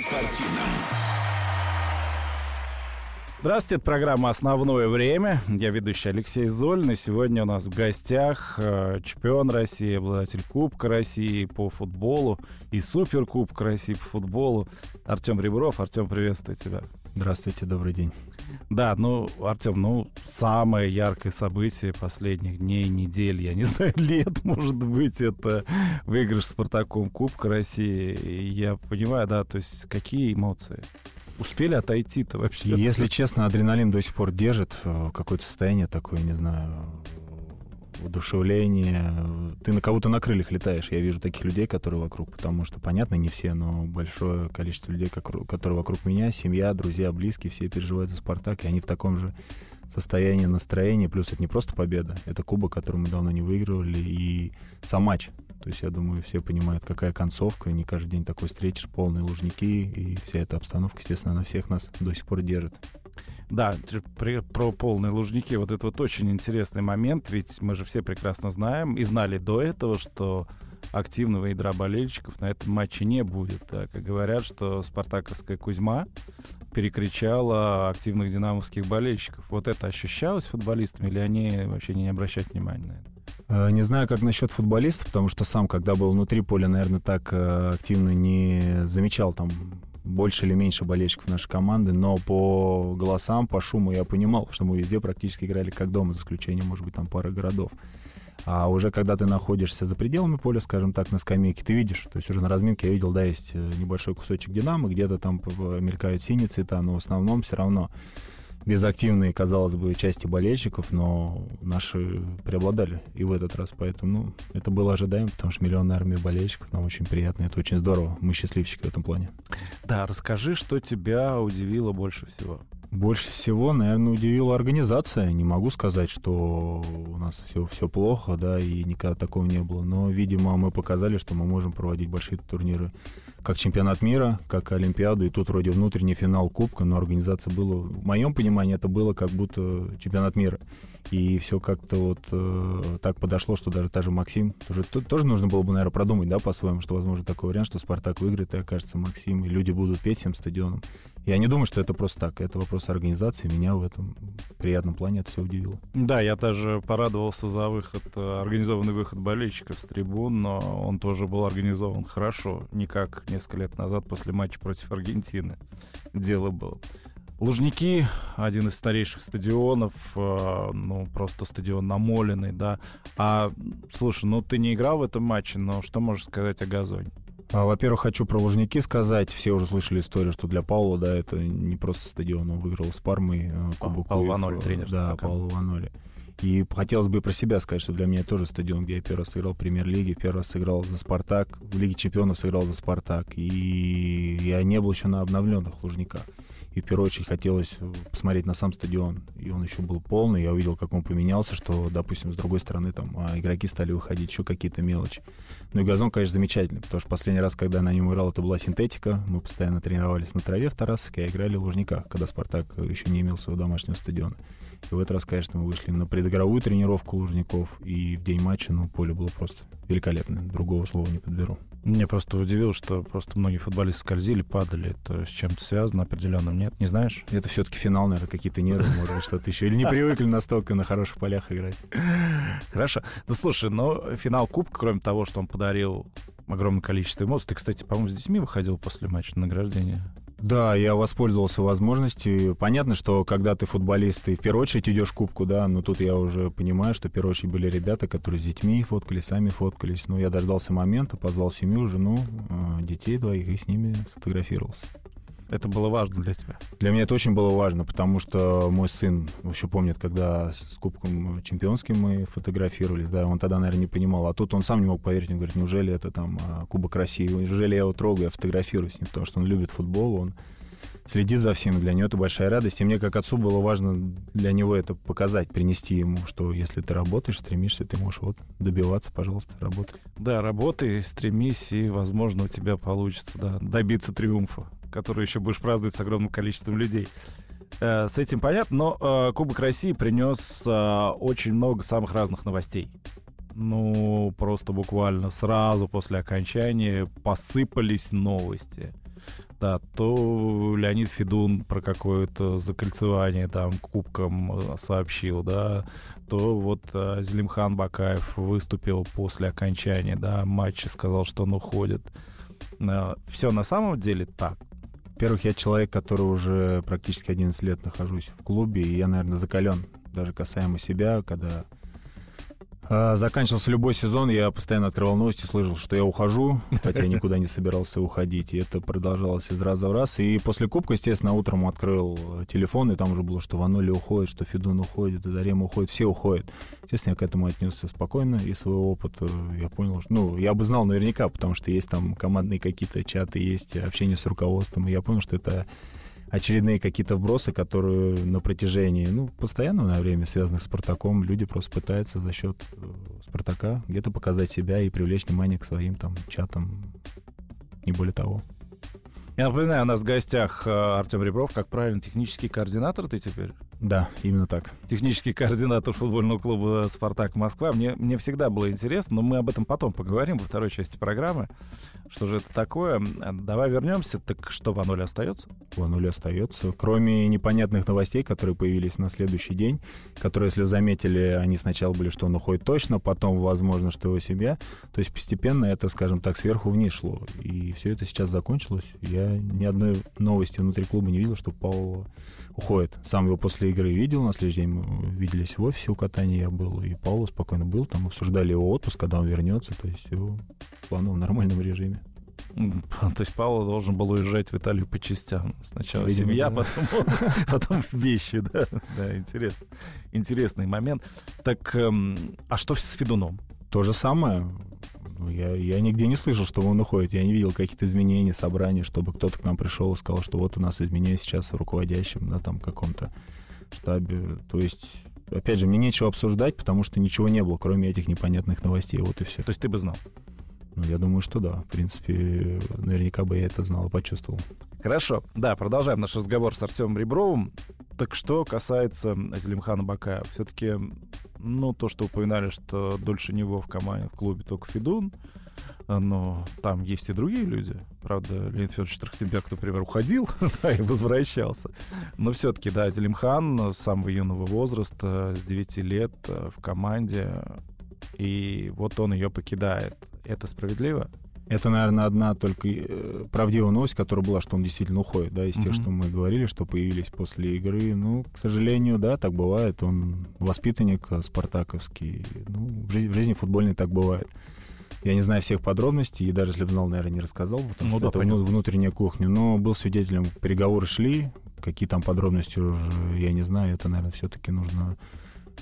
спортивном. Здравствуйте, это программа «Основное время». Я ведущий Алексей Зольный. Сегодня у нас в гостях э, чемпион России, обладатель Кубка России по футболу и Суперкубка России по футболу Артем Ребров. Артем, приветствую тебя. Здравствуйте, добрый день. Да, ну, Артем, ну, самое яркое событие последних дней, недель, я не знаю, лет, может быть, это выигрыш Спартаком Кубка России. И я понимаю, да, то есть какие эмоции? Успели отойти-то вообще? Если честно, адреналин до сих пор держит. э, Какое-то состояние такое, не знаю, удушевление. Ты на кого-то на крыльях летаешь. Я вижу таких людей, которые вокруг, потому что, понятно, не все, но большое количество людей, которые вокруг меня, семья, друзья, близкие, все переживают за «Спартак», и они в таком же состоянии настроения. Плюс это не просто победа, это кубок, который мы давно не выигрывали, и сам матч. То есть, я думаю, все понимают, какая концовка. Не каждый день такой встретишь, полные лужники, и вся эта обстановка, естественно, на всех нас до сих пор держит. Да, при- про полные лужники. Вот это вот очень интересный момент, ведь мы же все прекрасно знаем и знали до этого, что активного ядра болельщиков на этом матче не будет. Так, и говорят, что спартаковская Кузьма перекричала активных динамовских болельщиков. Вот это ощущалось футболистами или они вообще не обращают внимания на это? Э, Не знаю, как насчет футболистов, потому что сам, когда был внутри поля, наверное, так э, активно не замечал там больше или меньше болельщиков нашей команды, но по голосам, по шуму я понимал, что мы везде практически играли как дома, за исключением, может быть, там пары городов. А уже когда ты находишься за пределами поля, скажем так, на скамейке, ты видишь, то есть уже на разминке я видел, да, есть э, небольшой кусочек Динамо, где-то там мелькают синие цвета, но в основном все равно без активной, казалось бы, части болельщиков, но наши преобладали и в этот раз. Поэтому ну, это было ожидаемо, потому что миллионная армия болельщиков, нам очень приятно, это очень здорово. Мы счастливчики в этом плане. Да, расскажи, что тебя удивило больше всего. Больше всего, наверное, удивила организация. Не могу сказать, что у нас все, все плохо, да, и никогда такого не было. Но, видимо, мы показали, что мы можем проводить большие турниры, как чемпионат мира, как Олимпиаду. И тут вроде внутренний финал Кубка, но организация была, в моем понимании, это было как будто чемпионат мира. И все как-то вот э, так подошло, что даже та же Максим, тоже, то- тоже нужно было бы, наверное, продумать, да, по-своему, что возможно такой вариант, что Спартак выиграет, и окажется Максим, и люди будут петь всем стадионом. Я не думаю, что это просто так. Это вопрос организации. Меня в этом приятном плане это все удивило. Да, я даже порадовался за выход, э, организованный выход болельщиков с трибун, но он тоже был организован хорошо, не как несколько лет назад после матча против Аргентины дело было. Лужники, один из старейших стадионов, э, ну, просто стадион намоленный, да. А, слушай, ну, ты не играл в этом матче, но что можешь сказать о газоне? А, Во-первых, хочу про Лужники сказать. Все уже слышали историю, что для Паула, да, это не просто стадион. Он выиграл с Пармой э, Кубок Паул. Ваноли, тренер Да. Паул Ваноли. И хотелось бы про себя сказать, что для меня тоже стадион, где я первый раз сыграл в премьер-лиге, первый раз сыграл за «Спартак», в Лиге чемпионов сыграл за «Спартак». И я не был еще на обновленных Лужниках. И в первую очередь хотелось э, посмотреть на сам стадион. И он еще был полный. Я увидел, как он поменялся, что, допустим, с другой стороны там а, игроки стали выходить, еще какие-то мелочи. Ну и газон, конечно, замечательный, потому что последний раз, когда на нем играл, это была синтетика. Мы постоянно тренировались на траве в Тарасовке, а играли в Лужниках, когда «Спартак» еще не имел своего домашнего стадиона. И в этот раз, конечно, мы вышли на предыгровую тренировку Лужников, и в день матча, ну, поле было просто великолепное. Другого слова не подберу. Мне просто удивило, что просто многие футболисты скользили, падали. Это с чем-то связано определенным, нет? Не знаешь? Это все-таки финал, наверное, какие-то нервы, может быть, что-то еще. Или не привыкли настолько на хороших полях играть. Хорошо. Ну, слушай, но финал Кубка, кроме того, что он подарил огромное количество эмоций, ты, кстати, по-моему, с детьми выходил после матча на награждение. Да, я воспользовался возможностью. Понятно, что когда ты футболист, ты в первую очередь идешь кубку, да, но тут я уже понимаю, что в первую очередь были ребята, которые с детьми фоткались, сами фоткались. Ну, я дождался момента, позвал семью, жену, э, детей двоих и с ними сфотографировался. Это было важно для тебя. Для меня это очень было важно, потому что мой сын еще помнит, когда с Кубком Чемпионским мы фотографировались, да, он тогда, наверное, не понимал, а тут он сам не мог поверить, он говорит, неужели это там а, Кубок России, неужели я его трогаю, я фотографирую с ним, потому что он любит футбол, он следит за всем, для него это большая радость, и мне как отцу было важно для него это показать, принести ему, что если ты работаешь, стремишься, ты можешь вот добиваться, пожалуйста, работай. Да, работай, стремись, и, возможно, у тебя получится да, добиться триумфа, который еще будешь праздновать с огромным количеством людей. Э, С этим понятно, но э, Кубок России принес э, очень много самых разных новостей. Ну, просто буквально сразу после окончания посыпались новости. да, то Леонид Федун про какое-то закольцевание там кубком сообщил, да, то вот э, Зелимхан Бакаев выступил после окончания, да, матча, сказал, что он уходит. Все на самом деле так. Во-первых, я человек, который уже практически 11 лет нахожусь в клубе, и я, наверное, закален, даже касаемо себя, когда заканчивался любой сезон, я постоянно открывал новости, слышал, что я ухожу, хотя я никуда не собирался уходить. И это продолжалось из раза в раз. И после Кубка, естественно, утром открыл телефон, и там уже было, что Ванули уходит, что Федун уходит, и Зарема уходит, все уходят. Естественно, я к этому отнесся спокойно, и свой опыт я понял, что... Ну, я бы знал наверняка, потому что есть там командные какие-то чаты, есть общение с руководством, и я понял, что это очередные какие-то вбросы, которые на протяжении, ну, постоянного время, связанных с Спартаком, люди просто пытаются за счет э, Спартака где-то показать себя и привлечь внимание к своим там чатам, не более того. Я напоминаю, у нас в гостях э, Артем Ребров, как правильно, технический координатор ты теперь? Да, именно так. Технический координатор футбольного клуба «Спартак Москва». Мне, мне всегда было интересно, но мы об этом потом поговорим во второй части программы. Что же это такое? Давай вернемся. Так что, в Ануле остается? В Ануле остается. Кроме непонятных новостей, которые появились на следующий день, которые, если заметили, они сначала были, что он уходит точно, потом, возможно, что его себя. То есть постепенно это, скажем так, сверху вниз шло. И все это сейчас закончилось. Я ни одной новости внутри клуба не видел, что Павел уходит. Сам его после игры видел, на следующий день мы виделись в офисе у катания я был, и Павел спокойно был, там обсуждали его отпуск, когда он вернется, то есть все плавно в нормальном режиме. То есть Павел должен был уезжать в Италию по частям. Сначала Видимо, семья, да. потом, потом вещи, да. Да, интересно. Интересный момент. Так, эм, а что с Федуном? То же самое. Я, я нигде не слышал, что он уходит. Я не видел каких-то изменений, собраний, чтобы кто-то к нам пришел и сказал, что вот у нас изменения сейчас в руководящем, да, там каком-то штабе. То есть, опять же, мне нечего обсуждать, потому что ничего не было, кроме этих непонятных новостей. Вот и все. То есть ты бы знал? Ну, я думаю, что да. В принципе, наверняка бы я это знал и почувствовал. Хорошо. Да, продолжаем наш разговор с Артемом Ребровым. Так что касается Зелимхана Бакаева, все-таки, ну, то, что упоминали, что дольше него в команде, в клубе только Федун, но там есть и другие люди. Правда, Леонид Федорович Трахтенберг, например, уходил да, и возвращался. Но все-таки, да, Зелимхан с самого юного возраста, с 9 лет э, в команде, и вот он ее покидает. Это справедливо? Это, наверное, одна только э, правдивая новость, которая была, что он действительно уходит, да, из mm-hmm. тех, что мы говорили, что появились после игры. Ну, к сожалению, да, так бывает. Он воспитанник э, спартаковский. Ну, в, жизни, в жизни футбольной так бывает. Я не знаю всех подробностей, и даже если бы знал, наверное, не рассказал, потому ну, что да, это понятно. внутренняя кухня. Но был свидетелем, переговоры шли, какие там подробности уже, я не знаю, это, наверное, все-таки нужно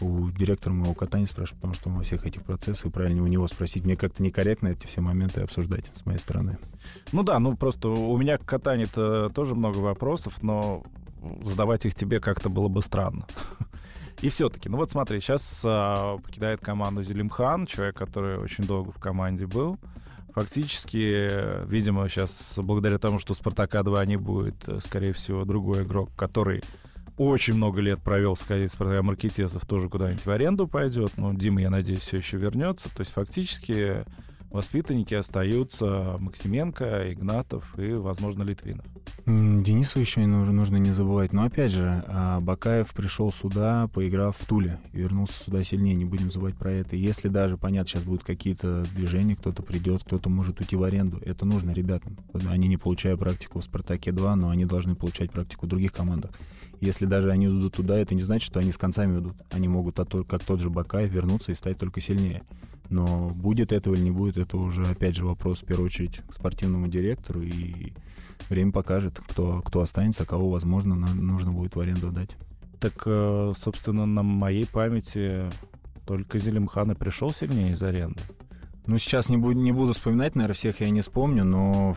у директора моего кота не спрашивать, потому что он во всех этих процессах, и правильно у него спросить. Мне как-то некорректно эти все моменты обсуждать с моей стороны. Ну да, ну просто у меня к катанию-то тоже много вопросов, но задавать их тебе как-то было бы странно. И все-таки, ну вот смотри, сейчас а, покидает команду Зелимхан, человек, который очень долго в команде был. Фактически, видимо, сейчас благодаря тому, что Спартака 2 не будет, скорее всего, другой игрок, который очень много лет провел, скорее, Спартак Маркетесов тоже куда-нибудь в аренду пойдет. Но Дима, я надеюсь, все еще вернется. То есть фактически воспитанники остаются Максименко, Игнатов и, возможно, Литвинов. Денису еще нужно, не забывать. Но опять же, а, Бакаев пришел сюда, поиграв в Туле, и вернулся сюда сильнее, не будем забывать про это. Если даже, понятно, сейчас будут какие-то движения, кто-то придет, кто-то может уйти в аренду, это нужно ребятам. Они не получают практику в «Спартаке-2», но они должны получать практику в других командах. Если даже они идут туда, это не значит, что они с концами идут. Они могут, как тот же Бакаев, вернуться и стать только сильнее. Но будет этого или не будет, это уже, опять же, вопрос, в первую очередь, к спортивному директору. И время покажет, кто, кто останется, кого, возможно, нужно будет в аренду дать. Так, э, собственно, на моей памяти только Зелимхан и пришел сильнее из аренды. Ну, сейчас не буду, не буду вспоминать, наверное, всех я не вспомню, но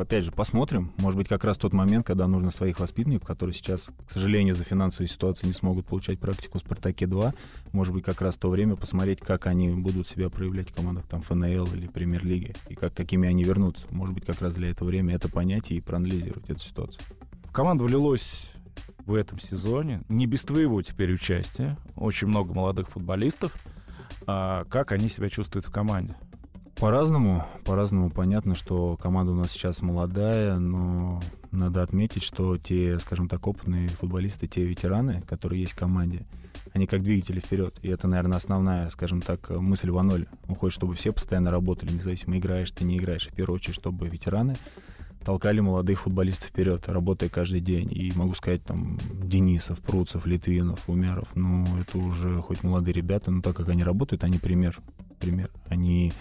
опять же, посмотрим. Может быть, как раз тот момент, когда нужно своих воспитанников, которые сейчас, к сожалению, за финансовой ситуации не смогут получать практику в «Спартаке-2», может быть, как раз то время посмотреть, как они будут себя проявлять в командах там ФНЛ или Премьер-лиги, и как, какими они вернутся. Может быть, как раз для этого время это понять и проанализировать эту ситуацию. В команду в этом сезоне, не без твоего теперь участия, очень много молодых футболистов. А как они себя чувствуют в команде? По-разному, по-разному. Понятно, что команда у нас сейчас молодая, но надо отметить, что те, скажем так, опытные футболисты, те ветераны, которые есть в команде, они как двигатели вперед. И это, наверное, основная, скажем так, мысль в ноль. Он хочет, чтобы все постоянно работали, независимо, играешь ты, не играешь. В первую очередь, чтобы ветераны толкали молодых футболистов вперед, работая каждый день. И могу сказать, там, Денисов, Пруцев, Литвинов, Умеров, ну, это уже хоть молодые ребята, но так как они работают, они пример. Пример. Они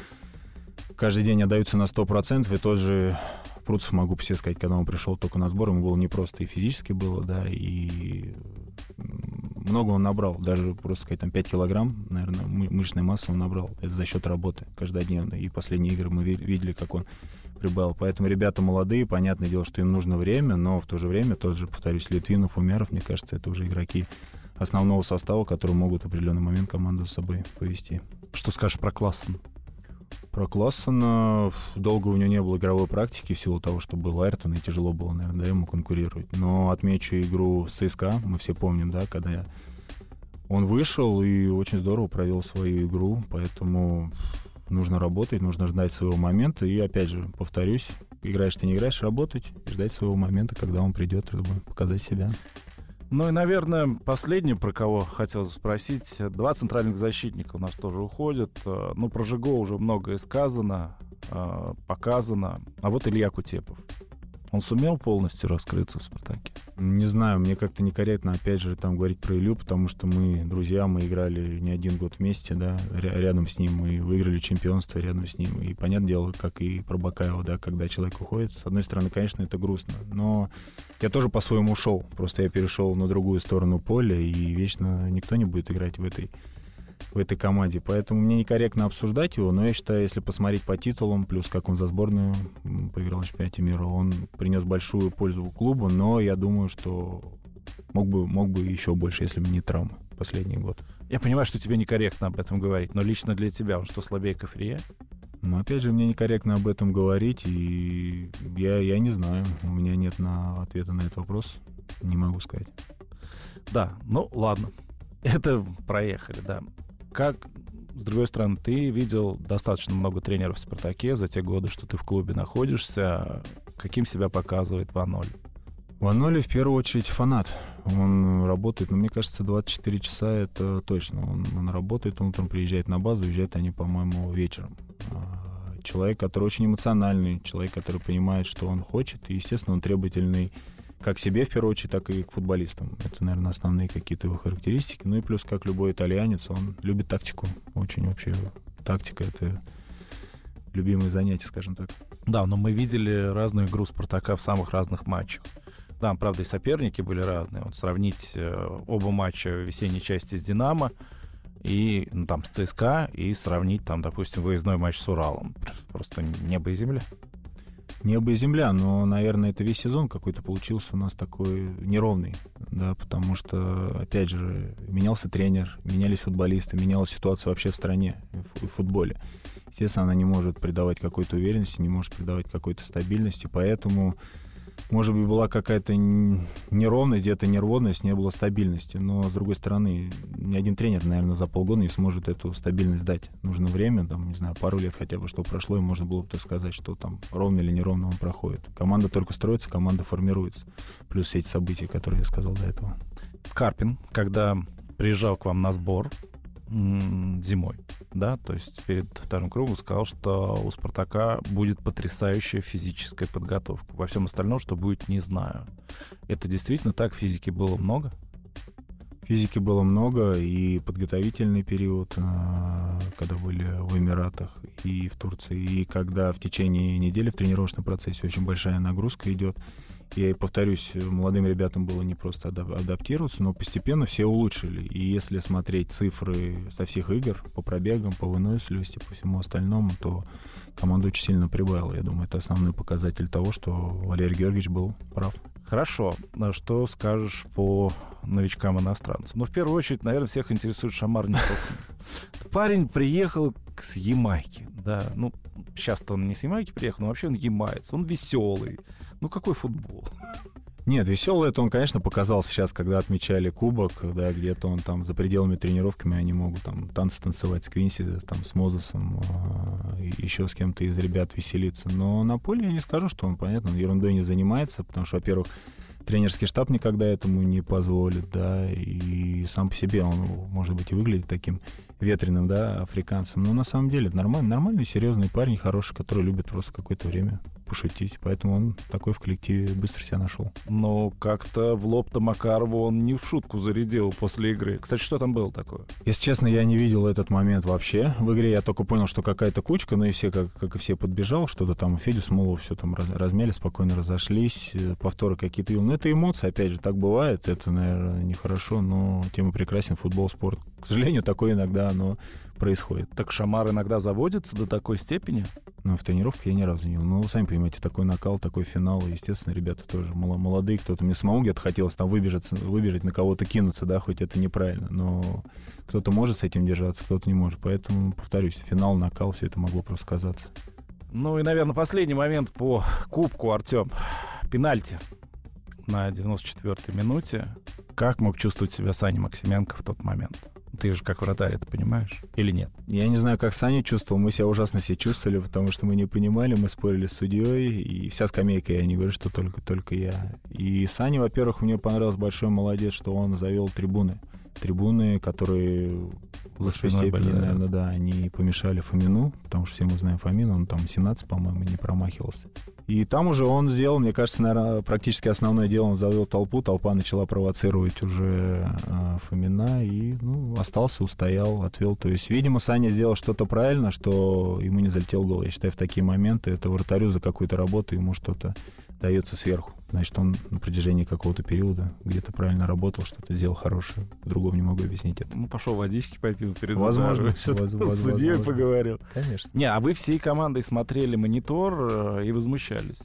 каждый день отдаются на 100%, и тот же Пруцев, могу все сказать, когда он пришел только на сбор, ему было непросто и физически было, да, и много он набрал, даже просто сказать, там 5 килограмм, наверное, мышечной массы он набрал. Это за счет работы каждодневной. И последние игры мы видели, как он прибавил. Поэтому ребята молодые, понятное дело, что им нужно время, но в то же время, тот же, повторюсь, Литвинов, Умеров, мне кажется, это уже игроки основного состава, которые могут в определенный момент команду с собой повести. Что скажешь про Классен? Про Классона долго у него не было игровой практики в силу того, что был Айртон, и тяжело было, наверное, да, ему конкурировать. Но отмечу игру с ЦСКА, мы все помним, да, когда он вышел и очень здорово провел свою игру, поэтому нужно работать, нужно ждать своего момента. И опять же, повторюсь, играешь ты не играешь, работать ждать своего момента, когда он придет, чтобы показать себя. Ну и, наверное, последнее, про кого хотел спросить. Два центральных защитника у нас тоже уходят. Э, ну, про Жиго уже многое сказано, э, показано. А вот Илья Кутепов. Он сумел полностью раскрыться в «Спартаке»? Не знаю, мне как-то некорректно, опять же, там говорить про Илью, потому что мы друзья, мы играли не один год вместе, да, рядом с ним, мы выиграли чемпионство рядом с ним. И, понятное дело, как и про Бакаева, да, когда человек уходит, с одной стороны, конечно, это грустно, но я тоже по-своему ушел, просто я перешел на другую сторону поля, и вечно никто не будет играть в этой в этой команде. Поэтому мне некорректно обсуждать его, но я считаю, если посмотреть по титулам, плюс как он за сборную поиграл в чемпионате мира, он принес большую пользу клубу, но я думаю, что мог бы, мог бы еще больше, если бы не травма последний год. Я понимаю, что тебе некорректно об этом говорить, но лично для тебя он что, слабее Кафрия? Ну, опять же, мне некорректно об этом говорить, и я, я не знаю. У меня нет на ответа на этот вопрос. Не могу сказать. Да, ну ладно. Это проехали, да как, с другой стороны, ты видел достаточно много тренеров в «Спартаке» за те годы, что ты в клубе находишься. Каким себя показывает Ваноль? Ваноль в первую очередь фанат. Он работает, ну, мне кажется, 24 часа это точно. Он, он работает, он утром приезжает на базу, уезжает они, по-моему, вечером. А, человек, который очень эмоциональный, человек, который понимает, что он хочет, и, естественно, он требовательный как себе, в первую очередь, так и к футболистам. Это, наверное, основные какие-то его характеристики. Ну и плюс, как любой итальянец, он любит тактику. Очень вообще тактика — это любимое занятие, скажем так. Да, но мы видели разную игру Спартака в самых разных матчах. Да, правда, и соперники были разные. Вот сравнить э, оба матча весенней части с «Динамо» и ну, там с ЦСКА и сравнить там, допустим, выездной матч с Уралом. Просто небо и земля небо и земля, но, наверное, это весь сезон какой-то получился у нас такой неровный, да, потому что, опять же, менялся тренер, менялись футболисты, менялась ситуация вообще в стране, в, футболе. Естественно, она не может придавать какой-то уверенности, не может придавать какой-то стабильности, поэтому может быть, была какая-то неровность, где-то нервозность, не было стабильности. Но, с другой стороны, ни один тренер, наверное, за полгода не сможет эту стабильность дать. Нужно время, там, не знаю, пару лет хотя бы, что прошло, и можно было бы сказать, что там ровно или неровно он проходит. Команда только строится, команда формируется. Плюс все эти события, которые я сказал до этого. Карпин, когда приезжал к вам на сбор, зимой, да, то есть перед вторым кругом сказал, что у Спартака будет потрясающая физическая подготовка. Во всем остальном, что будет, не знаю. Это действительно так? Физики было много? Физики было много, и подготовительный период, а, когда были в Эмиратах и в Турции, и когда в течение недели в тренировочном процессе очень большая нагрузка идет, и повторюсь, молодым ребятам было не просто адаптироваться, но постепенно все улучшили. И если смотреть цифры со всех игр по пробегам, по выносливости, по всему остальному, то команда очень сильно прибавила. Я думаю, это основной показатель того, что Валерий Георгиевич был прав. Хорошо. А что скажешь по новичкам-иностранцам? Ну, в первую очередь, наверное, всех интересует Шамар Николсон. Парень приехал с Ямайки, да, ну, сейчас-то он не с Ямайки приехал, но вообще он ямайец, он веселый, ну какой футбол? Нет, веселый это он, конечно, показал сейчас, когда отмечали кубок, да, где-то он там за пределами тренировками, они могут там танцы танцевать с Квинси, там, с Мозесом, э, еще с кем-то из ребят веселиться. Но на поле я не скажу, что он, понятно, он ерундой не занимается, потому что, во-первых, тренерский штаб никогда этому не позволит, да, и сам по себе он, может быть, и выглядит таким ветреным, да, африканцем. Но на самом деле нормальный, нормальный, серьезный парень, хороший, который любит просто какое-то время пошутить. Поэтому он такой в коллективе быстро себя нашел. Но как-то в лоб-то Макарову он не в шутку зарядил после игры. Кстати, что там было такое? Если честно, я не видел этот момент вообще. В игре я только понял, что какая-то кучка, ну и все, как, как и все, подбежал, что-то там Федю Смолову все там раз, размяли, спокойно разошлись, э, повторы какие-то. Ну, это эмоции, опять же, так бывает. Это, наверное, нехорошо, но тем и прекрасен футбол, спорт. К сожалению, такое иногда, но происходит. Так Шамар иногда заводится до такой степени? Ну, в тренировках я ни разу не был. Ну, сами понимаете, такой накал, такой финал. Естественно, ребята тоже молодые, кто-то. Мне самому где-то хотелось там выбежать, выбежать, на кого-то кинуться, да, хоть это неправильно. Но кто-то может с этим держаться, кто-то не может. Поэтому, повторюсь, финал, накал, все это могло просто сказаться. Ну и, наверное, последний момент по кубку, Артем. Пенальти на 94-й минуте. Как мог чувствовать себя Саня Максименко в тот момент? Ты же как вратарь это понимаешь или нет? Я не знаю, как Саня чувствовал. Мы себя ужасно все чувствовали, потому что мы не понимали, мы спорили с судьей, и вся скамейка, я не говорю, что только, только я. И Саня, во-первых, мне понравилось большой молодец, что он завел трибуны. Трибуны, которые в высшей степени, были, наверное, да, они помешали Фомину, потому что все мы знаем Фомину, он там 17, по-моему, не промахивался. И там уже он сделал, мне кажется, наверное, практически основное дело, он завел толпу, толпа начала провоцировать уже э, Фомина, и ну, остался, устоял, отвел. То есть, видимо, Саня сделал что-то правильно, что ему не залетел гол. Я считаю, в такие моменты это вратарю за какую-то работу ему что-то дается сверху. Значит, он на протяжении какого-то периода где-то правильно работал, что-то сделал хорошее. По-другому не могу объяснить это. Ну, пошел водички попил перед Возможно. С судьей поговорил. Конечно. Не, а вы всей командой смотрели монитор э, и возмущались?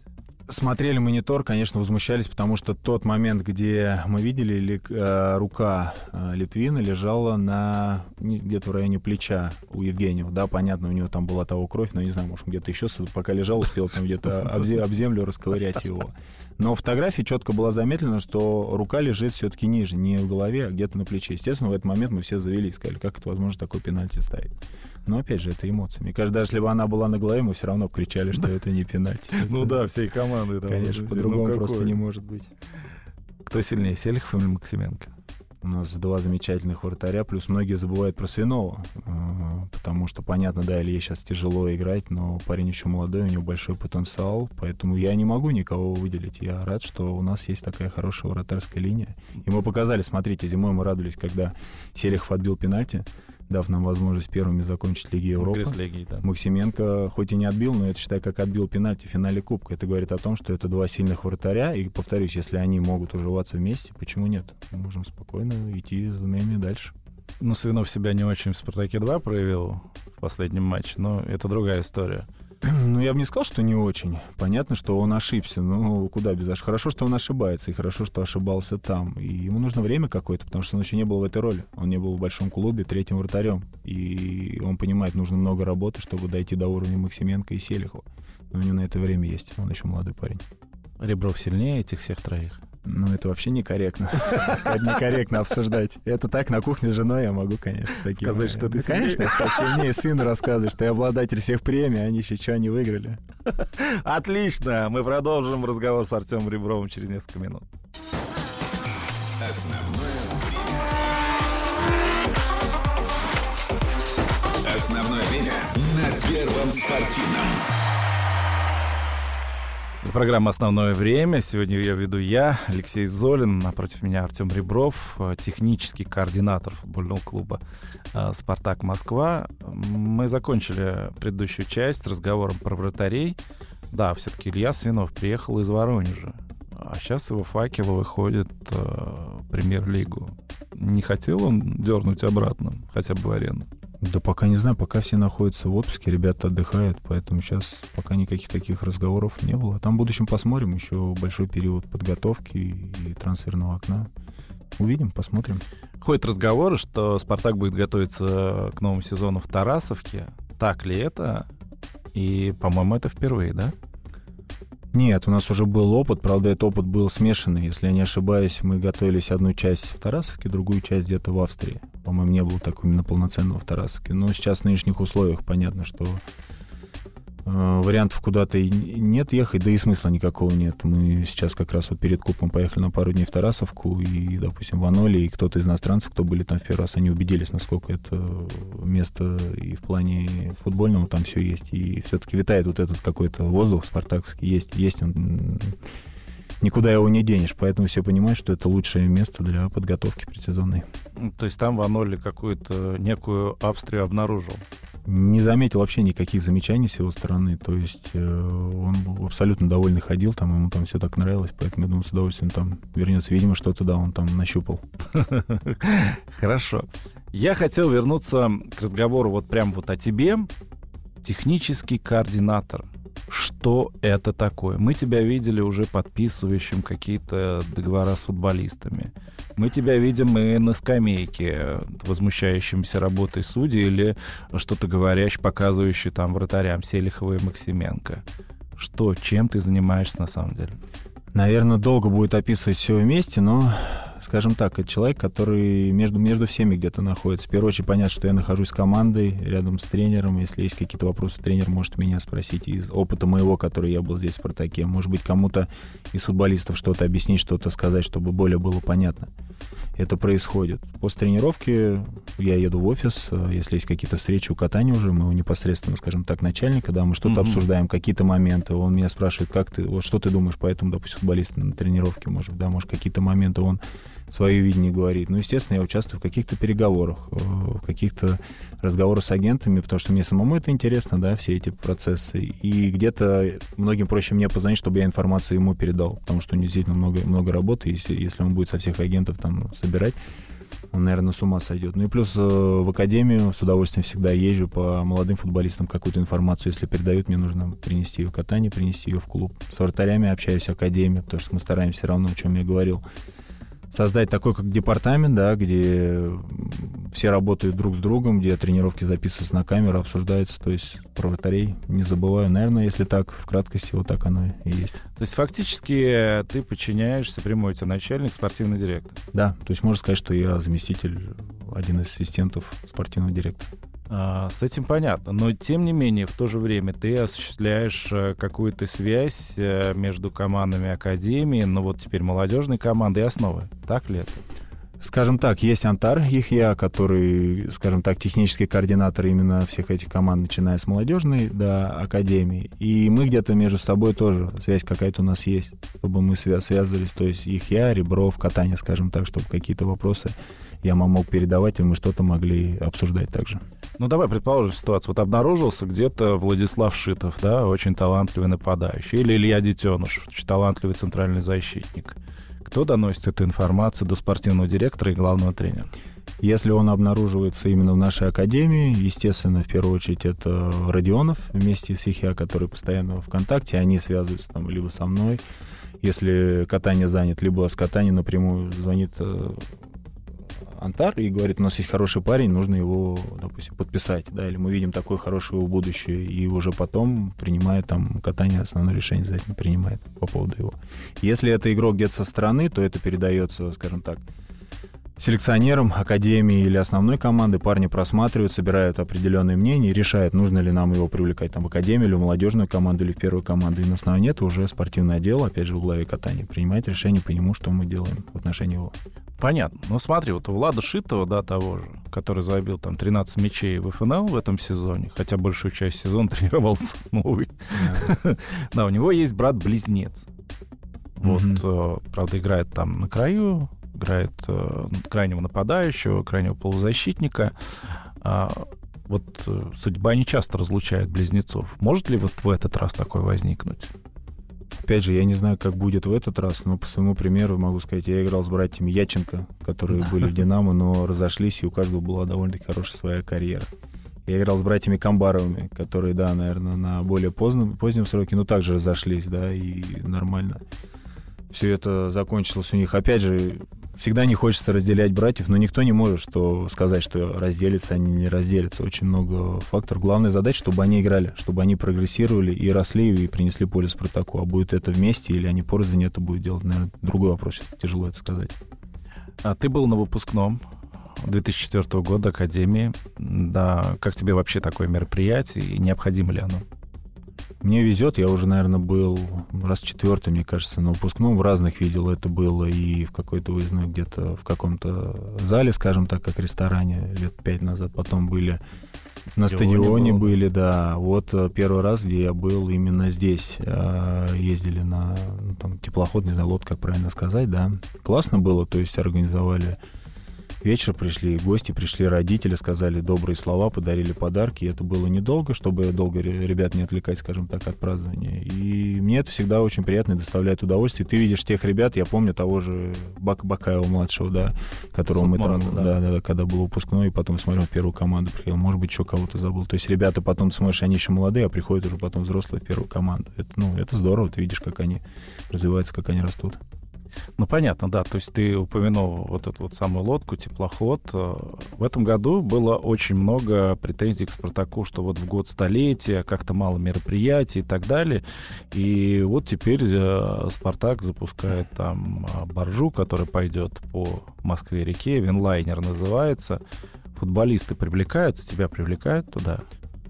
Смотрели монитор, конечно, возмущались, потому что тот момент, где мы видели, ли, э, рука э, Литвина лежала на где-то в районе плеча у Евгениева. Да, понятно, у него там была того кровь, но не знаю, может, где-то еще пока лежал, успел там где-то об, об землю расковырять его. Но в фотографии четко было заметно, что рука лежит все-таки ниже, не в голове, а где-то на плече. Естественно, в этот момент мы все завели и сказали, как это возможно такой пенальти ставить. Но опять же, это эмоции. Мне кажется, даже если бы она была на голове, мы все равно кричали, что это не пенальти. Ну да, всей команды. Конечно, по-другому ну просто не может быть. Кто сильнее, Селихов или Максименко? У нас два замечательных вратаря, плюс многие забывают про Свинова, э, потому что, понятно, да, Илье сейчас тяжело играть, но парень еще молодой, у него большой потенциал, поэтому я не могу никого выделить. Я рад, что у нас есть такая хорошая вратарская линия. И мы показали, смотрите, зимой мы радовались, когда Селихов отбил пенальти, дав нам возможность первыми закончить Лиги Европы. Лиги, да. Максименко хоть и не отбил, но это, считай, как отбил пенальти в финале Кубка. Это говорит о том, что это два сильных вратаря, и, повторюсь, если они могут уживаться вместе, почему нет? Мы можем спокойно идти с двумя дальше. Ну, Свинов себя не очень в «Спартаке-2» проявил в последнем матче, но это другая история. Ну, я бы не сказал, что не очень. Понятно, что он ошибся. Ну, куда без ошибки. Хорошо, что он ошибается, и хорошо, что ошибался там. И ему нужно время какое-то, потому что он еще не был в этой роли. Он не был в большом клубе третьим вратарем. И он понимает, нужно много работы, чтобы дойти до уровня Максименко и Селихова. Но у него на это время есть. Он еще молодой парень. Ребров сильнее этих всех троих? Ну, это вообще некорректно. Это некорректно обсуждать. Это так, на кухне с женой я могу, конечно. Сказать, что ты Конечно, сильнее сыну рассказываешь, что я обладатель всех премий, они еще что, они выиграли. Отлично! Мы продолжим разговор с Артемом Ребровым через несколько минут. Основное время. Основное время на Первом спортивном. Программа «Основное время». Сегодня я веду я, Алексей Золин. Напротив меня Артем Ребров, э, технический координатор футбольного клуба э, «Спартак Москва». Мы закончили предыдущую часть разговором про вратарей. Да, все-таки Илья Свинов приехал из Воронежа. А сейчас его факел выходит э, в премьер-лигу. Не хотел он дернуть обратно, хотя бы в арену? Да пока не знаю, пока все находятся в отпуске, ребята отдыхают, поэтому сейчас пока никаких таких разговоров не было. Там в будущем посмотрим, еще большой период подготовки и трансферного окна. Увидим, посмотрим. Ходят разговоры, что «Спартак» будет готовиться к новому сезону в Тарасовке. Так ли это? И, по-моему, это впервые, да? Нет, у нас уже был опыт, правда, этот опыт был смешанный. Если я не ошибаюсь, мы готовились одну часть в Тарасовке, другую часть где-то в Австрии. По-моему, не было такого именно полноценного в Тарасовке. Но сейчас в нынешних условиях понятно, что Э, вариантов куда-то и нет ехать, да и смысла никакого нет. Мы сейчас как раз вот перед Кубком поехали на пару дней в Тарасовку, и, допустим, в Аноле, и кто-то из иностранцев, кто были там в первый раз, они убедились, насколько это место и в плане футбольного там все есть. И все-таки витает вот этот какой-то воздух спартаковский, есть, есть он никуда его не денешь, поэтому все понимают, что это лучшее место для подготовки предсезонной. То есть там в Аноле какую-то некую Австрию обнаружил? Не заметил вообще никаких замечаний с его стороны, то есть э, он абсолютно довольный ходил, там ему там все так нравилось, поэтому я думаю, с удовольствием там вернется. Видимо, что-то, да, он там нащупал. Хорошо. Я хотел вернуться к разговору вот прям вот о тебе. Технический координатор — что это такое. Мы тебя видели уже подписывающим какие-то договора с футболистами. Мы тебя видим и на скамейке, возмущающимся работой судей или что-то говорящий, показывающий там вратарям Селихова и Максименко. Что, чем ты занимаешься на самом деле? Наверное, долго будет описывать все вместе, но скажем так, это человек, который между, между всеми где-то находится. В первую очередь понятно, что я нахожусь с командой, рядом с тренером. Если есть какие-то вопросы, тренер может меня спросить из опыта моего, который я был здесь в «Спартаке». Может быть, кому-то из футболистов что-то объяснить, что-то сказать, чтобы более было понятно. Это происходит. После тренировки я еду в офис, если есть какие-то встречи у катания уже, мы непосредственно, скажем так, начальника, да, мы что-то mm-hmm. обсуждаем, какие-то моменты, он меня спрашивает, как ты, вот что ты думаешь по этому, допустим, футболисту на тренировке, может, да, может, какие-то моменты он свое видение говорит. Ну, естественно, я участвую в каких-то переговорах, э, в каких-то разговорах с агентами, потому что мне самому это интересно, да, все эти процессы. И где-то многим проще мне позвонить, чтобы я информацию ему передал, потому что у него действительно много, много работы, если, если он будет со всех агентов там собирать, он, наверное, с ума сойдет. Ну и плюс э, в академию с удовольствием всегда езжу по молодым футболистам какую-то информацию, если передают, мне нужно принести ее в катание, принести ее в клуб. С вратарями общаюсь в академии, потому что мы стараемся все равно, о чем я говорил, создать такой как департамент, да, где все работают друг с другом, где тренировки записываются на камеру, обсуждаются, то есть про вратарей не забываю. Наверное, если так, в краткости, вот так оно и есть. То есть фактически ты подчиняешься прямой тебе начальник, спортивный директор? Да, то есть можно сказать, что я заместитель, один из ассистентов спортивного директора. А, с этим понятно, но тем не менее в то же время ты осуществляешь э, какую-то связь э, между командами Академии, ну вот теперь молодежной командой и основы. Так ли это? Скажем так, есть Антар Ихья, который, скажем так, технический координатор именно всех этих команд, начиная с молодежной до академии. И мы где-то между собой тоже, связь какая-то у нас есть, чтобы мы связывались, то есть Ихья, Ребров, катание, скажем так, чтобы какие-то вопросы я мог передавать, и мы что-то могли обсуждать также. Ну, давай предположим ситуацию. Вот обнаружился где-то Владислав Шитов, да, очень талантливый нападающий, или Илья Детеныш, очень талантливый центральный защитник. Кто доносит эту информацию до спортивного директора и главного тренера? Если он обнаруживается именно в нашей академии, естественно, в первую очередь это Родионов вместе с Ихя, который постоянно в контакте, они связываются там либо со мной, если катание занят, либо с катания напрямую звонит э, Антар и говорит, у нас есть хороший парень, нужно его, допустим, подписать, да, или мы видим такое хорошее будущее, и уже потом принимает там катание, основное решение за это принимает по поводу его. Если это игрок где-то со стороны, то это передается, скажем так, селекционерам академии или основной команды парни просматривают, собирают определенные мнения, решают, нужно ли нам его привлекать там, в академию или в молодежную команду или в первую команду. И на основании этого уже спортивный отдел, опять же, в главе катания, принимает решение по нему, что мы делаем в отношении его. Понятно. Ну смотри, вот у Влада Шитова, да, того же, который забил там 13 мячей в ФНЛ в этом сезоне, хотя большую часть сезона тренировался с новой. Да, у него есть брат-близнец. Вот, э, правда, играет там на краю, играет э, крайнего нападающего, крайнего полузащитника. А, вот э, судьба не часто разлучает близнецов. Может ли вот в этот раз такое возникнуть? Опять же, я не знаю, как будет в этот раз, но по своему примеру могу сказать, я играл с братьями Яченко, которые были в «Динамо», но разошлись, и у каждого была довольно-таки хорошая своя карьера. Я играл с братьями Камбаровыми, которые, да, наверное, на более позднем, позднем сроке, но также разошлись, да, и нормально. Все это закончилось у них. Опять же, всегда не хочется разделять братьев, но никто не может что сказать, что разделятся они не разделятся. Очень много факторов. Главная задача, чтобы они играли, чтобы они прогрессировали и росли, и принесли поле Спартаку. А будет это вместе или они порознь, это будет делать, наверное, другой вопрос. Сейчас тяжело это сказать. А ты был на выпускном 2004 года Академии. Да, как тебе вообще такое мероприятие и необходимо ли оно? Мне везет, я уже, наверное, был раз четвертый, мне кажется, на выпускном, в разных видел это было, и в какой-то выездной где-то в каком-то зале, скажем так, как ресторане лет пять назад, потом были на стадионе были, да. Вот э, первый раз, где я был именно здесь. Э, ездили на ну, там, теплоход, не знаю, лодка, как правильно сказать, да. Классно было, то есть организовали вечер пришли гости, пришли родители, сказали добрые слова, подарили подарки. И это было недолго, чтобы долго ребят не отвлекать, скажем так, от празднования. И мне это всегда очень приятно и доставляет удовольствие. Ты видишь тех ребят, я помню того же Бак Бакаева-младшего, да, которого мы там, да. Да, да, когда был выпускной, и потом смотрел первую команду, приехал, может быть, еще кого-то забыл. То есть ребята потом, ты смотришь, они еще молодые, а приходят уже потом взрослые в первую команду. Это, ну, это здорово, ты видишь, как они развиваются, как они растут. Ну, понятно, да. То есть ты упомянул вот эту вот самую лодку, теплоход. Э, в этом году было очень много претензий к «Спартаку», что вот в год столетия как-то мало мероприятий и так далее. И вот теперь э, «Спартак» запускает там э, баржу, которая пойдет по Москве-реке, «Винлайнер» называется. Футболисты привлекаются, тебя привлекают туда?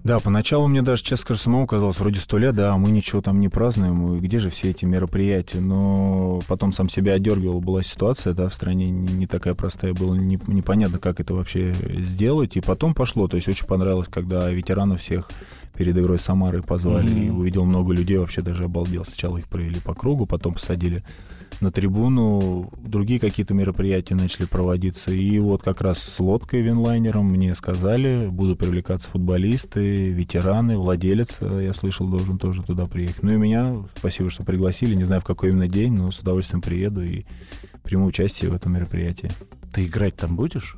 Да, поначалу мне даже, честно скажу, самому казалось, вроде сто лет, да, а мы ничего там не празднуем, и где же все эти мероприятия? Но потом сам себя отдергивал, была ситуация, да, в стране не, не такая простая, было не, непонятно, как это вообще сделать, и потом пошло, то есть очень понравилось, когда ветеранов всех перед игрой Самары позвали, mm-hmm. и увидел много людей, вообще даже обалдел. Сначала их провели по кругу, потом посадили на трибуну, другие какие-то мероприятия начали проводиться. И вот как раз с лодкой винлайнером мне сказали, будут привлекаться футболисты, ветераны, владелец, э, я слышал, должен тоже туда приехать. Ну и меня, спасибо, что пригласили, не знаю в какой именно день, но с удовольствием приеду и приму участие в этом мероприятии. Ты играть там будешь?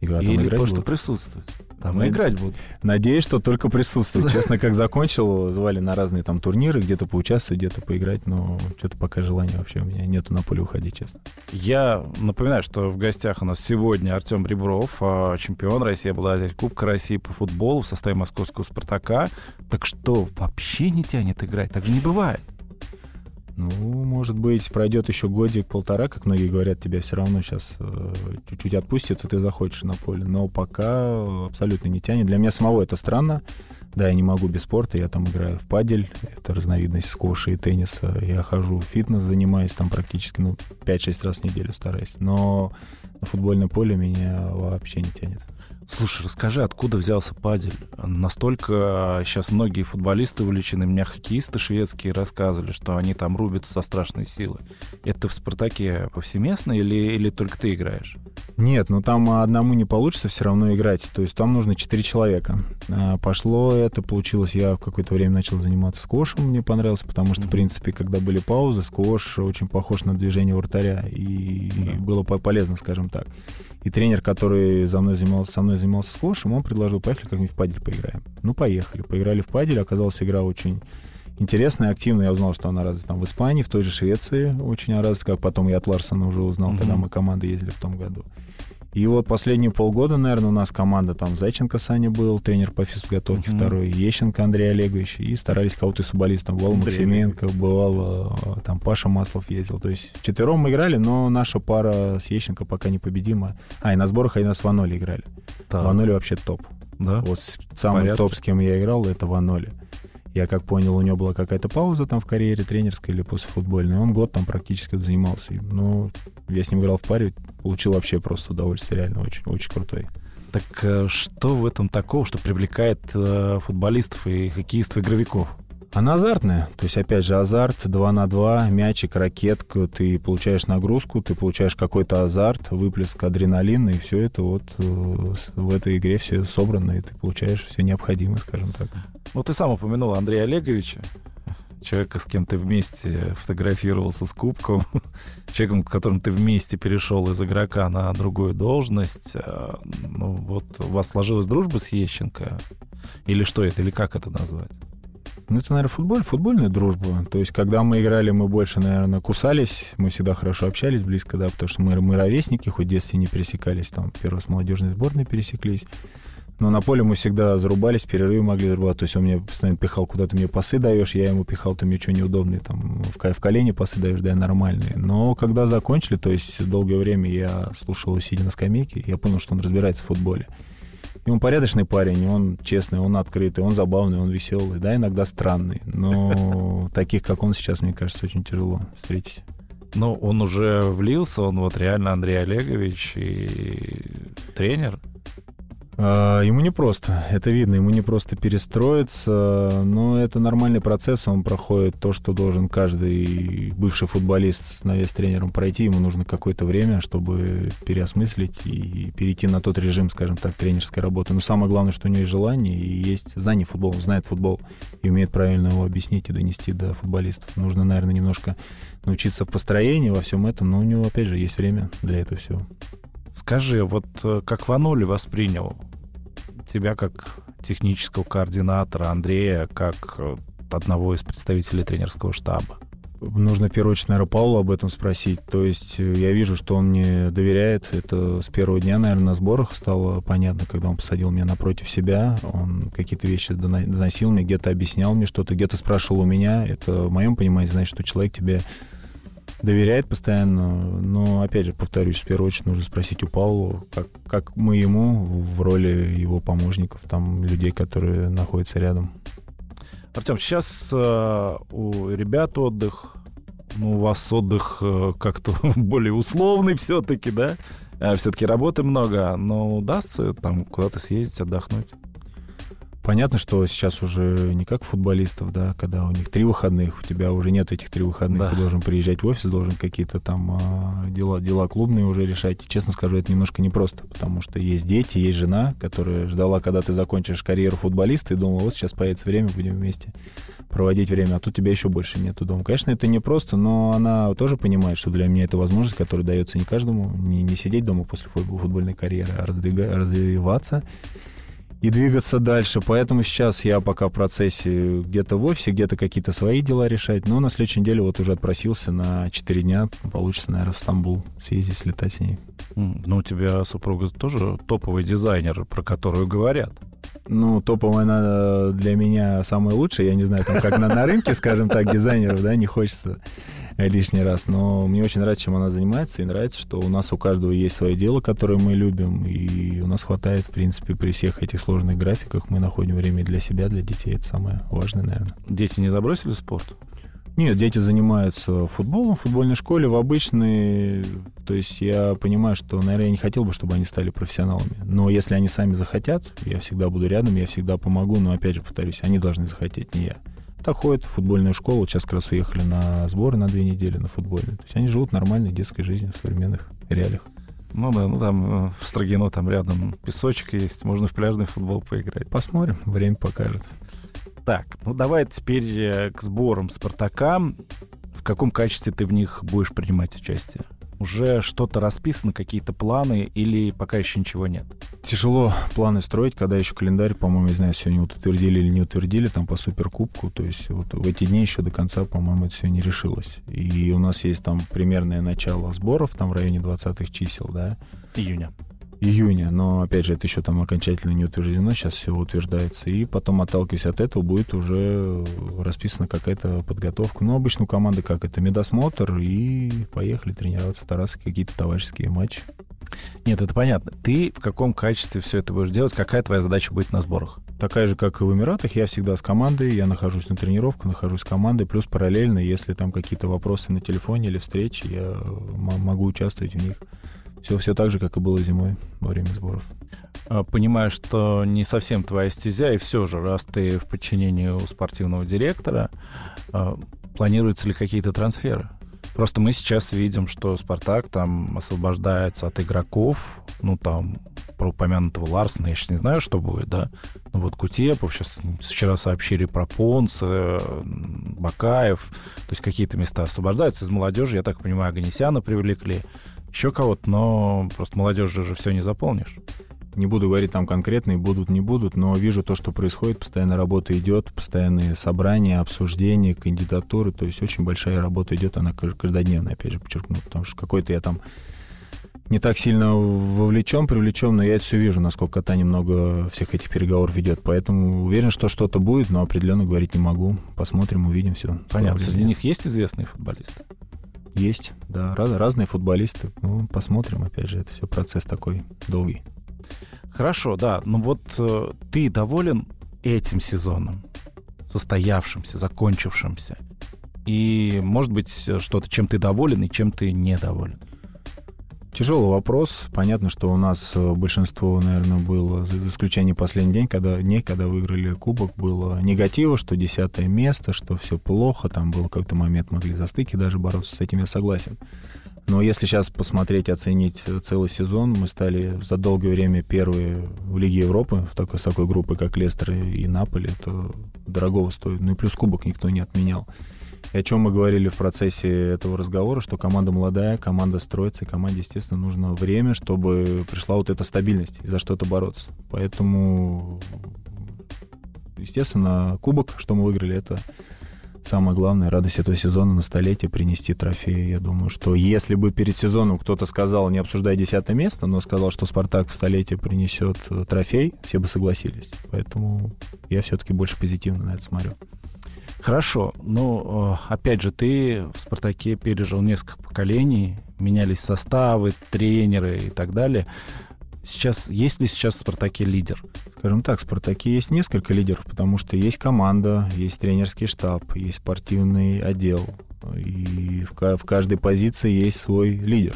Игра там Или играть просто будут? присутствовать? Там и играть будут. Надеюсь, что только присутствовать. Честно, как закончил, звали на разные там турниры, где-то поучаствовать, где-то поиграть, но что-то пока желания вообще у меня нету на поле уходить, честно. Я напоминаю, что в гостях у нас сегодня Артем Ребров, а, чемпион России, обладатель Кубка России по футболу в составе московского «Спартака». Так что, вообще не тянет играть? Так же не бывает. Ну, может быть, пройдет еще годик-полтора, как многие говорят, тебя все равно сейчас э, чуть-чуть отпустят, и ты захочешь на поле. Но пока абсолютно не тянет. Для меня самого это странно. Да, я не могу без спорта, я там играю в падель, это разновидность сквоша и тенниса. Я хожу в фитнес, занимаюсь там практически ну, 5-6 раз в неделю стараюсь. Но на футбольное поле меня вообще не тянет. Слушай, расскажи, откуда взялся падель? Настолько сейчас а, многие футболисты увлечены, меня хоккеисты шведские рассказывали, что они там рубятся со страшной силой. Это в «Спартаке» повсеместно или, или только ты играешь? Нет, ну там одному не получится все равно играть. То есть там нужно четыре человека. А, пошло это, получилось, я в какое-то время начал заниматься сквошем, мне понравилось, потому что, в принципе, когда были паузы, сквош очень похож на движение вратаря, и, mm-hmm. было полезно, скажем так. И тренер, который за мной занимался, со мной занимался сквошем, он предложил, поехали как-нибудь в падель поиграем. Ну, поехали. Поиграли в падель, оказалась игра очень интересная, активная. Я узнал, что она развита там в Испании, в той же Швеции очень развита, как потом я от Ларсона уже узнал, mm-hmm. когда мы команды ездили в том году. И вот последние полгода, наверное, у нас команда там Зайченко Саня был, тренер по физподготовке, uh-huh. второй Ещенко Андрей Олегович, и старались кого-то из футболистов. Бывал Максименко, бывал э, там Паша Маслов ездил. То есть четвером мы играли, но наша пара с Ещенко пока непобедима. А, и на сборах они с Ваноли играли. Да. Ваноли вообще топ. Да? Вот самый топ, с кем я играл, это Ваноли. Я как понял, у него была какая-то пауза там в карьере тренерской или после футбольной. Он год там практически занимался. Ну, я с ним играл в паре, получил вообще просто удовольствие, реально очень, очень крутой. Так э, что в этом такого, что привлекает э, футболистов и хоккеистов, игровиков? Она азартная. То есть, опять же, азарт 2 на 2, мячик, ракетка, ты получаешь нагрузку, ты получаешь какой-то азарт, выплеск адреналина, и все это вот э, в этой игре все собрано, и ты получаешь все необходимое, скажем так. Ну, ты сам упомянул Андрея Олеговича, человека, с кем ты вместе фотографировался с кубком, человеком, которым ты вместе перешел из игрока на другую должность. Э, ну, вот у вас сложилась дружба с Ещенко? Или что это, или как это назвать? Ну, это, наверное, футболь, футбольная дружба. То есть, когда мы играли, мы больше, наверное, кусались. Мы всегда хорошо общались близко, да, потому что мы, мы ровесники, хоть в детстве не пересекались. Там, первый с молодежной сборной пересеклись. Но на поле мы всегда зарубались, перерывы могли зарубать. То есть он мне постоянно пихал, куда ты мне пасы даешь, я ему пихал, ты мне что неудобные, там, в, в колени пасы даешь, да, нормальные. Но когда закончили, то есть долгое время я слушал, сидя на скамейке, я понял, что он разбирается в футболе. И он порядочный парень, он честный, он открытый, он забавный, он веселый, да, иногда странный. Но таких, как он сейчас, мне кажется, очень тяжело встретить. Ну, он уже влился, он вот реально Андрей Олегович и тренер. А, ему не просто, это видно, ему не просто перестроиться, но это нормальный процесс, он проходит то, что должен каждый бывший футболист с навес тренером пройти, ему нужно какое-то время, чтобы переосмыслить и перейти на тот режим, скажем так, тренерской работы. Но самое главное, что у него есть желание и есть знание футбола, он знает футбол и умеет правильно его объяснить и донести до футболистов. Нужно, наверное, немножко научиться в построении во всем этом, но у него, опять же, есть время для этого всего. Скажи, вот э, как Ванули воспринял тебя как технического координатора, Андрея как э, одного из представителей тренерского штаба? Нужно, в первую очередь, наверное, Павлу об этом спросить. То есть э, я вижу, что он мне доверяет. Это с первого дня, наверное, на сборах стало понятно, когда он посадил меня напротив себя. Он какие-то вещи доносил мне, где-то объяснял мне что-то, где-то спрашивал у меня. Это, в моем понимании, значит, что человек тебе доверяет постоянно. Но, опять же, повторюсь, в первую очередь нужно спросить у Паула, как, как мы ему в роли его помощников, там, людей, которые находятся рядом. Артем, сейчас э, у ребят отдых, ну, у вас отдых э, как-то более условный все-таки, да? Э, все-таки работы много, но удастся там куда-то съездить, отдохнуть? Понятно, что сейчас уже не как футболистов, да, когда у них три выходных, у тебя уже нет этих три выходных, да. ты должен приезжать в офис, должен какие-то там э, дела, дела клубные уже решать. И, честно скажу, это немножко непросто, потому что есть дети, есть жена, которая ждала, когда ты закончишь карьеру футболиста, и думала, вот сейчас появится время, будем вместе проводить время, а тут тебя еще больше нету дома. Конечно, это непросто, но она тоже понимает, что для меня это возможность, которая дается не каждому, не, не сидеть дома после футбольной карьеры, а раздвига, развиваться и двигаться дальше. Поэтому сейчас я пока в процессе где-то в офисе, где-то какие-то свои дела решать. Но на следующей неделе вот уже отпросился на 4 дня. Получится, наверное, в Стамбул съездить, слетать с ней. Ну, у тебя супруга тоже топовый дизайнер, про которую говорят. Ну, топовая она для меня самая лучшая. Я не знаю, там как на, на рынке, скажем так, дизайнеров, да, не хочется лишний раз. Но мне очень нравится, чем она занимается, и нравится, что у нас у каждого есть свое дело, которое мы любим, и у нас хватает, в принципе, при всех этих сложных графиках мы находим время для себя, для детей. Это самое важное, наверное. Дети не забросили спорт? Нет, дети занимаются футболом в футбольной школе, в обычной. То есть я понимаю, что, наверное, я не хотел бы, чтобы они стали профессионалами. Но если они сами захотят, я всегда буду рядом, я всегда помогу. Но опять же, повторюсь, они должны захотеть, не я так ходят в футбольную школу. Сейчас как раз уехали на сборы на две недели на футбольную. То есть они живут нормальной детской жизнью в современных реалиях. Ну да, ну там э, в Строгино там рядом песочек есть, можно в пляжный футбол поиграть. Посмотрим, время покажет. Так, ну давай теперь э, к сборам Спартака. В каком качестве ты в них будешь принимать участие? Уже что-то расписано, какие-то планы, или пока еще ничего нет? Тяжело планы строить, когда еще календарь, по-моему, не знаю, сегодня утвердили или не утвердили, там по суперкубку, то есть вот в эти дни еще до конца, по-моему, это все не решилось. И у нас есть там примерное начало сборов, там в районе 20-х чисел, да. Июня июня, но опять же это еще там окончательно не утверждено, сейчас все утверждается, и потом отталкиваясь от этого будет уже расписана какая-то подготовка. Ну, обычно у команды как это, медосмотр, и поехали тренироваться в Тарасы, какие-то товарищеские матчи. Нет, это понятно. Ты в каком качестве все это будешь делать? Какая твоя задача будет на сборах? Такая же, как и в Эмиратах, я всегда с командой, я нахожусь на тренировках, нахожусь с командой, плюс параллельно, если там какие-то вопросы на телефоне или встречи, я могу участвовать в них. Все, все так же, как и было зимой во время сборов. А, понимаю, что не совсем твоя стезя, и все же, раз ты в подчинении у спортивного директора, а, планируются ли какие-то трансферы? Просто мы сейчас видим, что Спартак там освобождается от игроков, ну там про упомянутого Ларсона, я сейчас не знаю, что будет, да. Ну вот Кутепов, сейчас вчера сообщили про Понс, Бакаев, то есть какие-то места освобождаются из молодежи, я так понимаю, Аганесяна привлекли еще кого-то, но просто молодежи же все не заполнишь. Не буду говорить там конкретные, будут, не будут, но вижу то, что происходит, постоянно работа идет, постоянные собрания, обсуждения, кандидатуры, то есть очень большая работа идет, она каждодневная, опять же, подчеркну, потому что какой-то я там не так сильно вовлечен, привлечен, но я это все вижу, насколько Таня много всех этих переговоров ведет. Поэтому уверен, что что-то будет, но определенно говорить не могу. Посмотрим, увидим все. Понятно. Среди них есть известные футболисты? Есть, да, раз, разные футболисты. Ну, посмотрим, опять же, это все процесс такой долгий. Хорошо, да. Ну вот э, ты доволен этим сезоном, состоявшимся, закончившимся? И, может быть, что-то, чем ты доволен и чем ты недоволен? Тяжелый вопрос. Понятно, что у нас э, большинство, наверное, было, за исключением последний день, когда, дней, когда выиграли кубок, было негатива, что десятое место, что все плохо, там был какой-то момент, могли за стыки даже бороться, с этим я согласен. Но если сейчас посмотреть, оценить целый сезон, мы стали за долгое время первые в Лиге Европы, в такой, с такой группой, как Лестер и Наполи, это дорогого стоит. Ну и плюс кубок никто не отменял. И о чем мы говорили в процессе этого разговора, что команда молодая, команда строится, и команде, естественно, нужно время, чтобы пришла вот эта стабильность и за что-то бороться. Поэтому, естественно, кубок, что мы выиграли, это самое главное, радость этого сезона на столетие, принести трофей. Я думаю, что если бы перед сезоном кто-то сказал, не обсуждая десятое место, но сказал, что «Спартак» в столетие принесет трофей, все бы согласились. Поэтому я все-таки больше позитивно на это смотрю. Хорошо. Ну, э, опять же, ты в «Спартаке» пережил несколько поколений, менялись составы, тренеры и так далее. Сейчас есть ли сейчас в «Спартаке» лидер? Скажем так, в «Спартаке» есть несколько лидеров, потому что есть команда, есть тренерский штаб, есть спортивный отдел, и в, в каждой позиции есть свой лидер.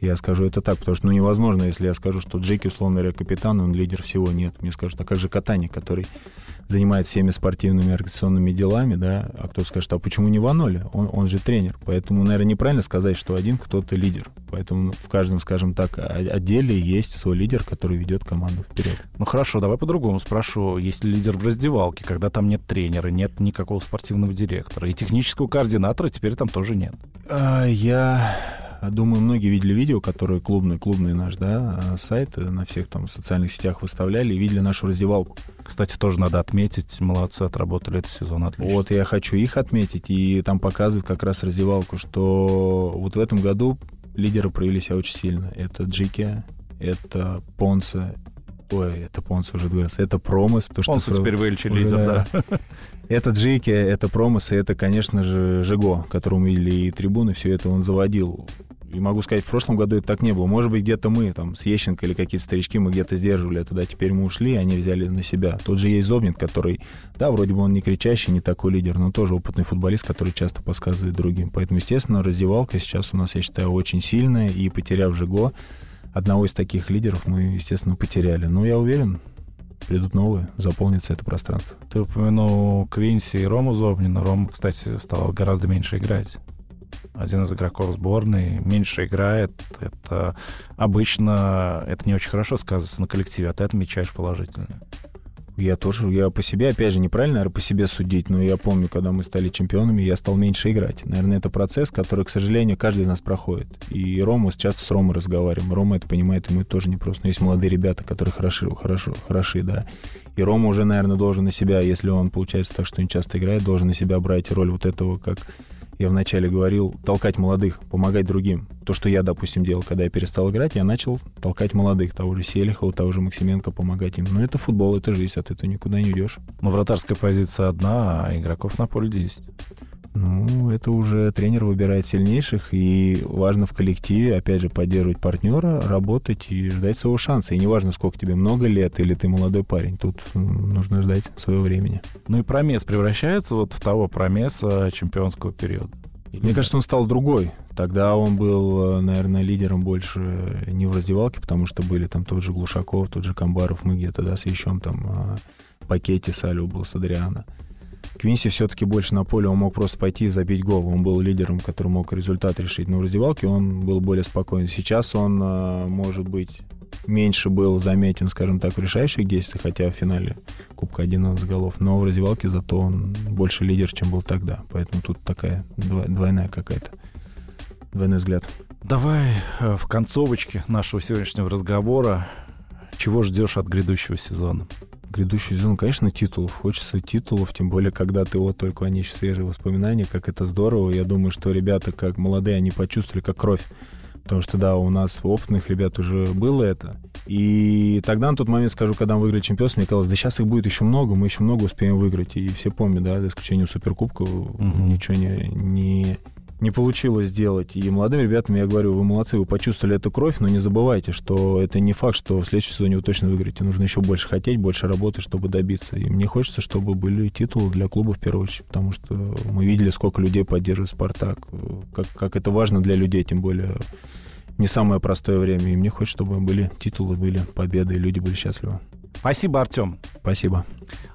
Я скажу это так, потому что ну, невозможно, если я скажу, что Джеки, условно говоря, капитан, он лидер всего, нет. Мне скажут, а как же Катани, который занимается всеми спортивными организационными делами, да, а кто-то скажет, а почему не Ваноли? Он, он же тренер. Поэтому, наверное, неправильно сказать, что один кто-то лидер. Поэтому в каждом, скажем так, отделе есть свой лидер, который ведет команду вперед. Ну хорошо, давай по-другому спрошу. Есть ли лидер в раздевалке, когда там нет тренера, нет никакого спортивного директора, и технического координатора теперь там тоже нет? А, я Думаю, многие видели видео, которые клубный, клубный наш, да, а, сайт на всех там социальных сетях выставляли и видели нашу раздевалку. Кстати, тоже надо отметить, молодцы, отработали этот сезон отлично. Вот, я хочу их отметить, и там показывают как раз раздевалку, что вот в этом году лидеры проявили себя очень сильно. Это Джики, это Понса, Ой, это Понс уже говорился. Это Промыс. Потому Понс что теперь вылечили лидер, да. Это Джики, это Промыс, и это, конечно же, Жиго, которому видели и трибуны, все это он заводил и могу сказать, в прошлом году это так не было. Может быть, где-то мы, там, с Ещенко или какие-то старички, мы где-то сдерживали это, да, теперь мы ушли, они взяли на себя. Тот же есть Зобнин, который, да, вроде бы он не кричащий, не такой лидер, но тоже опытный футболист, который часто подсказывает другим. Поэтому, естественно, раздевалка сейчас у нас, я считаю, очень сильная, и потеряв Жиго, одного из таких лидеров мы, естественно, потеряли. Но я уверен, придут новые, заполнится это пространство. Ты упомянул Квинси и Рому Зобнина. Рома, кстати, стал гораздо меньше играть один из игроков сборной, меньше играет, это обычно это не очень хорошо сказывается на коллективе, а ты отмечаешь положительно. Я тоже, я по себе, опять же, неправильно, наверное, по себе судить, но я помню, когда мы стали чемпионами, я стал меньше играть. Наверное, это процесс, который, к сожалению, каждый из нас проходит. И Рома, часто с Ромой разговариваем. Рома это понимает, ему это тоже непросто. Но есть молодые ребята, которые хороши, хорошо, хороши, да. И Рома уже, наверное, должен на себя, если он, получается так, что не часто играет, должен на себя брать роль вот этого, как я вначале говорил, толкать молодых, помогать другим. То, что я, допустим, делал, когда я перестал играть, я начал толкать молодых, того же Селихова, того же Максименко, помогать им. Но это футбол, это жизнь, от этого никуда не уйдешь. Но вратарская позиция одна, а игроков на поле 10. Ну, это уже тренер выбирает сильнейших, и важно в коллективе, опять же, поддерживать партнера, работать и ждать своего шанса. И неважно, сколько тебе, много лет или ты молодой парень, тут нужно ждать своего времени. Ну и промес превращается вот в того промеса чемпионского периода? Или Мне кажется, он стал другой. Тогда он был, наверное, лидером больше не в раздевалке, потому что были там тот же Глушаков, тот же Камбаров, мы где-то, да, с Ещем там а, пакете Салю был с Адриана. Квинси все-таки больше на поле, он мог просто пойти и забить гол. Он был лидером, который мог результат решить. Но в раздевалке он был более спокойный. Сейчас он, а, может быть, меньше был заметен, скажем так, в решающих действиях, хотя в финале Кубка 11 голов. Но в раздевалке зато он больше лидер, чем был тогда. Поэтому тут такая двойная какая-то, двойной взгляд. Давай э, в концовочке нашего сегодняшнего разговора. Чего ждешь от грядущего сезона? грядущий сезон, конечно, титулов. Хочется титулов, тем более, когда ты вот только они свежие воспоминания, как это здорово. Я думаю, что ребята, как молодые, они почувствовали как кровь. Потому что, да, у нас опытных ребят уже было это. И тогда на тот момент, скажу, когда мы выиграли чемпионство, мне казалось, да сейчас их будет еще много, мы еще много успеем выиграть. И все помнят, да, за исключением Суперкубка, угу. ничего не, не, не получилось сделать. И молодым ребятам я говорю, вы молодцы, вы почувствовали эту кровь, но не забывайте, что это не факт, что в следующем сезоне вы точно выиграете. Нужно еще больше хотеть, больше работать, чтобы добиться. И мне хочется, чтобы были титулы для клуба в первую очередь, потому что мы видели, сколько людей поддерживает «Спартак», как, как это важно для людей, тем более не самое простое время. И мне хочется, чтобы были титулы, были победы, и люди были счастливы. Спасибо, Артем. Спасибо.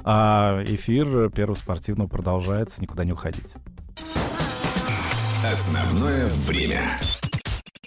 А эфир Первого спортивного продолжается. Никуда не уходить. Основное время.